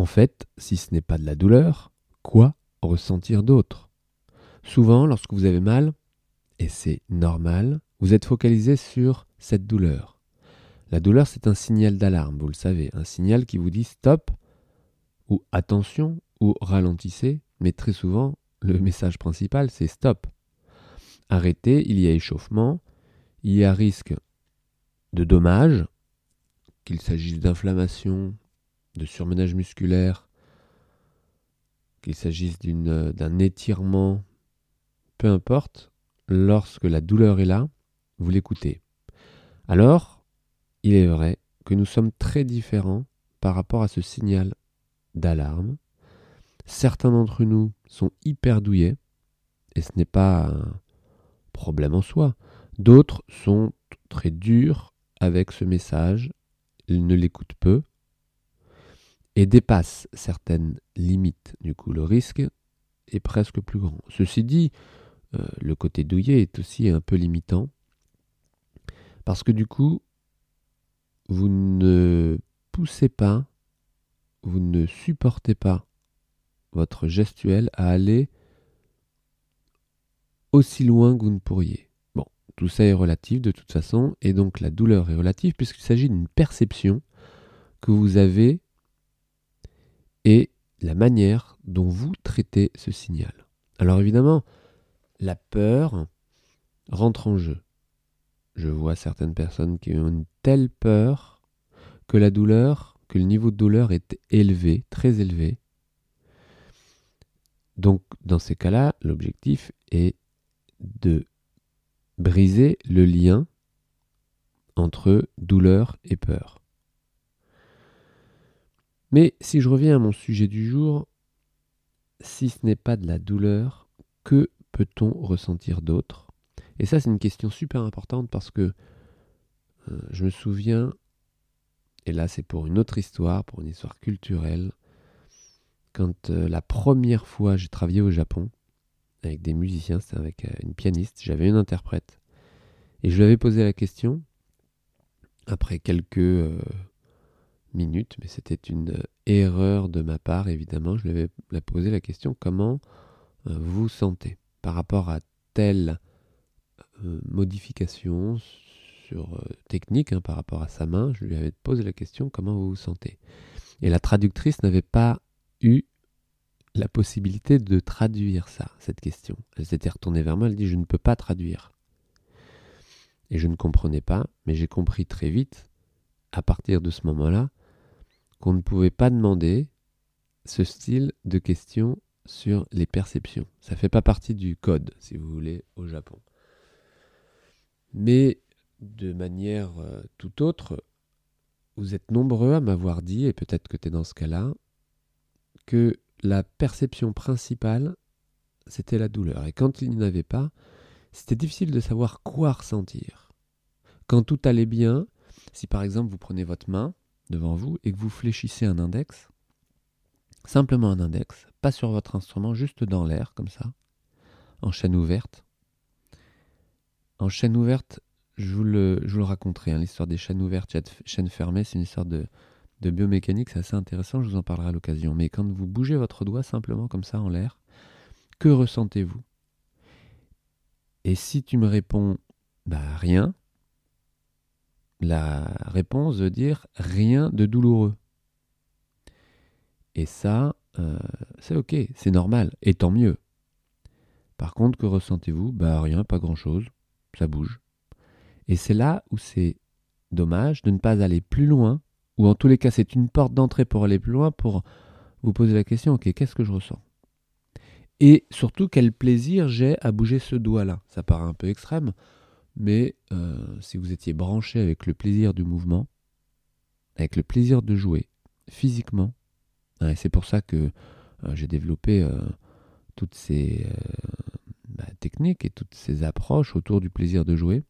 En fait, si ce n'est pas de la douleur, quoi ressentir d'autre? Souvent, lorsque vous avez mal, et c'est normal, vous êtes focalisé sur cette douleur. La douleur, c'est un signal d'alarme, vous le savez, un signal qui vous dit stop ou attention ou ralentissez, mais très souvent, le message principal, c'est stop. Arrêtez, il y a échauffement, il y a risque de dommages, qu'il s'agisse d'inflammation, de surmenage musculaire, qu'il s'agisse d'un étirement, peu importe, lorsque la douleur est là, vous l'écoutez. Alors, il est vrai que nous sommes très différents par rapport à ce signal d'alarme. Certains d'entre nous sont hyper douillés, et ce n'est pas un problème en soi. D'autres sont très durs avec ce message, ils ne l'écoutent peu, et dépassent certaines limites. Du coup, le risque est presque plus grand. Ceci dit, euh, le côté douillet est aussi un peu limitant, parce que du coup, vous ne poussez pas, vous ne supportez pas votre gestuelle à aller aussi loin que vous ne pourriez. Bon, tout ça est relatif de toute façon, et donc la douleur est relative puisqu'il s'agit d'une perception que vous avez et la manière dont vous traitez ce signal. Alors évidemment, la peur rentre en jeu. Je vois certaines personnes qui ont une telle peur que la douleur, que le niveau de douleur est élevé, très élevé. Donc dans ces cas-là, l'objectif est de briser le lien entre douleur et peur. Mais si je reviens à mon sujet du jour, si ce n'est pas de la douleur, que peut-on ressentir d'autre? Et ça, c'est une question super importante parce que euh, je me souviens, et là c'est pour une autre histoire, pour une histoire culturelle, quand euh, la première fois j'ai travaillé au Japon avec des musiciens, c'était avec euh, une pianiste, j'avais une interprète, et je lui avais posé la question, après quelques minutes, mais c'était une euh, erreur de ma part, évidemment. Je lui avais posé la question comment euh, vous sentez par rapport à telle euh, modification sur technique, hein, par rapport à sa main? Je lui avais posé la question comment vous vous sentez? Et la traductrice n'avait pas eu la possibilité de traduire ça, cette question. Elle s'était retournée vers moi, elle dit je ne peux pas traduire. Et je ne comprenais pas, mais j'ai compris très vite, à partir de ce moment-là, qu'on ne pouvait pas demander ce style de questions sur les perceptions. Ça ne fait pas partie du code, si vous voulez, au Japon. Mais de manière euh, tout autre, vous êtes nombreux à m'avoir dit, et peut-être que tu es dans ce cas-là, que la perception principale, c'était la douleur. Et quand il n'y en avait pas, c'était difficile de savoir quoi ressentir. Quand tout allait bien, si par exemple vous prenez votre main, devant vous et que vous fléchissez un index, simplement un index, pas sur votre instrument, juste dans l'air, comme ça, en chaîne ouverte. En chaîne ouverte, je vous le, raconterai, hein, l'histoire des chaînes ouvertes, chaînes fermées, c'est une histoire de, de biomécanique, c'est assez intéressant, je vous en parlerai à l'occasion. Mais quand vous bougez votre doigt simplement comme ça en l'air, que ressentez-vous? Et si tu me réponds, bah rien, la réponse veut dire rien de douloureux. Et ça, euh, c'est ok, c'est normal, et tant mieux. Par contre, que ressentez-vous? Bah rien, pas grand-chose, ça bouge. Et c'est là où c'est dommage de ne pas aller plus loin, ou en tous les cas c'est une porte d'entrée pour aller plus loin, pour vous poser la question, ok, qu'est-ce que je ressens? Et surtout, quel plaisir j'ai à bouger ce doigt-là? Ça paraît un peu extrême, mais euh, si vous étiez branché avec le plaisir du mouvement, avec le plaisir de jouer physiquement, hein, et c'est pour ça que euh, j'ai développé euh, toutes ces bah, techniques et toutes ces approches autour du plaisir de jouer,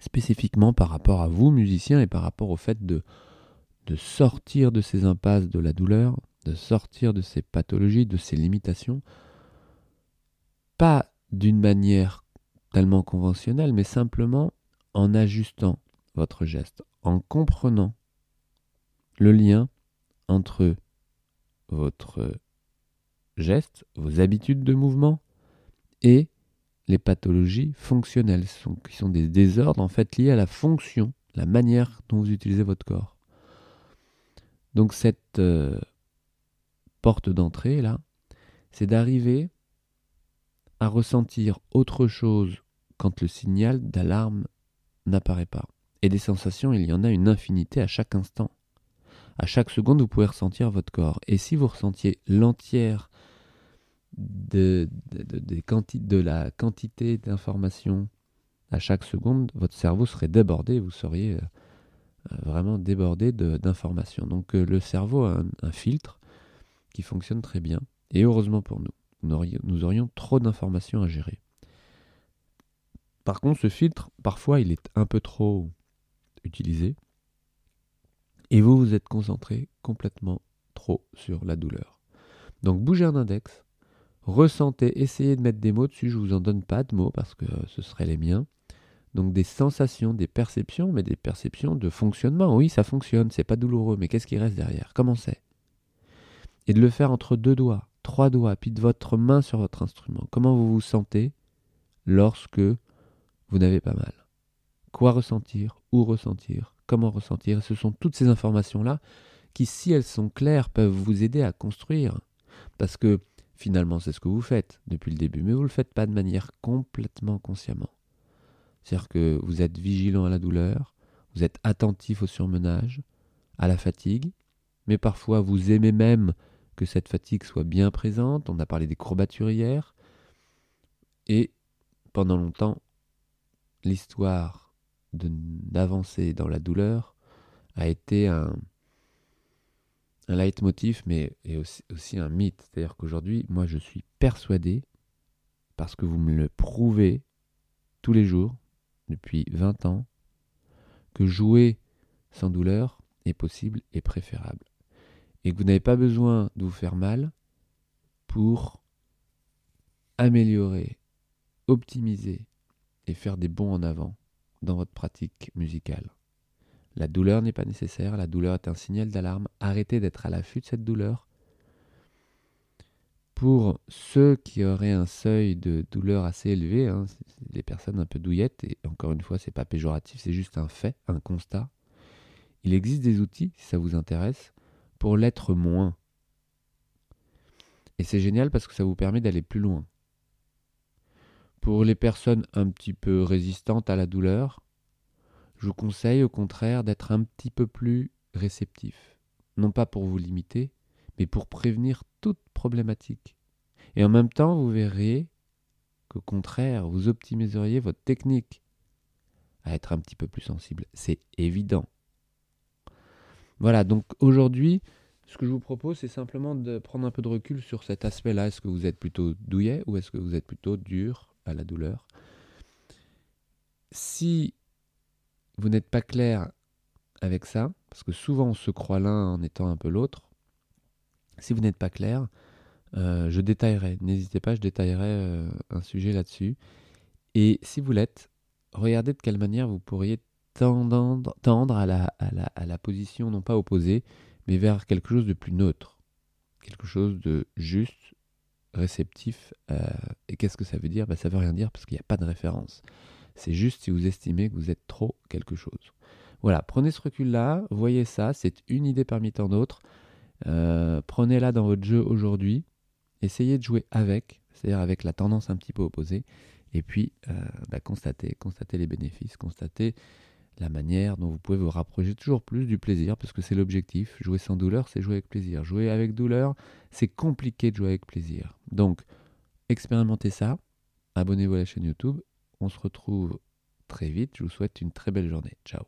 spécifiquement par rapport à vous, musiciens, et par rapport au fait de, de sortir de ces impasses de la douleur, de sortir de ces pathologies, de ces limitations, pas d'une manière tellement conventionnel, mais simplement en ajustant votre geste, en comprenant le lien entre votre geste, vos habitudes de mouvement et les pathologies fonctionnelles, qui sont des désordres en fait liés à la fonction, la manière dont vous utilisez votre corps. Donc cette euh, porte d'entrée là, c'est d'arriver à ressentir autre chose quand le signal d'alarme n'apparaît pas. Et des sensations, il y en a une infinité à chaque instant. À chaque seconde, vous pouvez ressentir votre corps. Et si vous ressentiez l'entière de, la quantité d'informations à chaque seconde, votre cerveau serait débordé, vous seriez euh, vraiment débordé d'informations. Donc euh, le cerveau a un, filtre qui fonctionne très bien, et heureusement pour nous, nous aurions trop d'informations à gérer. Par contre, ce filtre, parfois, il est un peu trop utilisé, et vous vous êtes concentré complètement trop sur la douleur. Donc bougez un index, ressentez, essayez de mettre des mots dessus, je ne vous en donne pas de mots parce que ce seraient les miens. Donc des sensations, des perceptions, mais des perceptions de fonctionnement. Oui, ça fonctionne, c'est pas douloureux, mais qu'est-ce qui reste derrière? Comment c'est? Et de le faire entre deux doigts, trois doigts, puis de votre main sur votre instrument. Comment vous vous sentez lorsque vous n'avez pas mal? Quoi ressentir? Où ressentir? Comment ressentir? Ce sont toutes ces informations-là qui, si elles sont claires, peuvent vous aider à construire. Parce que Finalement, c'est ce que vous faites depuis le début, mais vous ne le faites pas de manière complètement consciemment. C'est-à-dire que vous êtes vigilant à la douleur, vous êtes attentif au surmenage, à la fatigue, mais parfois vous aimez même cette fatigue soit bien présente. On a parlé des courbatures hier. Et pendant longtemps, l'histoire d'avancer dans la douleur a été un, un leitmotiv, mais aussi, aussi un mythe. C'est-à-dire qu'aujourd'hui, moi, je suis persuadé, parce que vous me le prouvez tous les jours, depuis 20 ans, que jouer sans douleur est possible et préférable. Et que vous n'avez pas besoin de vous faire mal pour améliorer, optimiser et faire des bons en avant dans votre pratique musicale. La douleur n'est pas nécessaire, la douleur est un signal d'alarme. Arrêtez d'être à l'affût de cette douleur. Pour ceux qui auraient un seuil de douleur assez élevé, hein, les personnes un peu douillettes, et encore une fois, c'est pas péjoratif, c'est juste un fait, un constat. Il existe des outils, si ça vous intéresse, pour l'être moins. Et c'est génial parce que ça vous permet d'aller plus loin. Pour les personnes un petit peu résistantes à la douleur, je vous conseille au contraire d'être un petit peu plus réceptif. Non pas pour vous limiter, mais pour prévenir toute problématique. Et en même temps, vous verrez qu'au contraire, vous optimiseriez votre technique à être un petit peu plus sensible. C'est évident. Voilà, donc aujourd'hui, ce que je vous propose, c'est simplement de prendre un peu de recul sur cet aspect-là. Est-ce que vous êtes plutôt douillet ou est-ce que vous êtes plutôt dur à la douleur? Si vous n'êtes pas clair avec ça, parce que souvent on se croit l'un en étant un peu l'autre, si vous n'êtes pas clair, euh, je détaillerai, n'hésitez pas, je détaillerai euh, un sujet là-dessus. Et si vous l'êtes, regardez de quelle manière vous pourriez tendre, à, la, position non pas opposée, mais vers quelque chose de plus neutre, quelque chose de juste, réceptif. Euh, et qu'est-ce que ça veut dire? Ben, Ça veut rien dire parce qu'il n'y a pas de référence. C'est juste si vous estimez que vous êtes trop quelque chose. Voilà, prenez ce recul-là, voyez ça, c'est une idée parmi tant d'autres. Euh, prenez-la dans votre jeu aujourd'hui, essayez de jouer avec, c'est-à-dire avec la tendance un petit peu opposée, et puis euh, bah, constatez, constatez les bénéfices, constatez la manière dont vous pouvez vous rapprocher toujours plus du plaisir, parce que c'est l'objectif. Jouer sans douleur, c'est jouer avec plaisir. Jouer avec douleur, c'est compliqué de jouer avec plaisir. Donc, expérimentez ça, abonnez-vous à la chaîne YouTube on se retrouve très vite. Je vous souhaite une très belle journée. Ciao.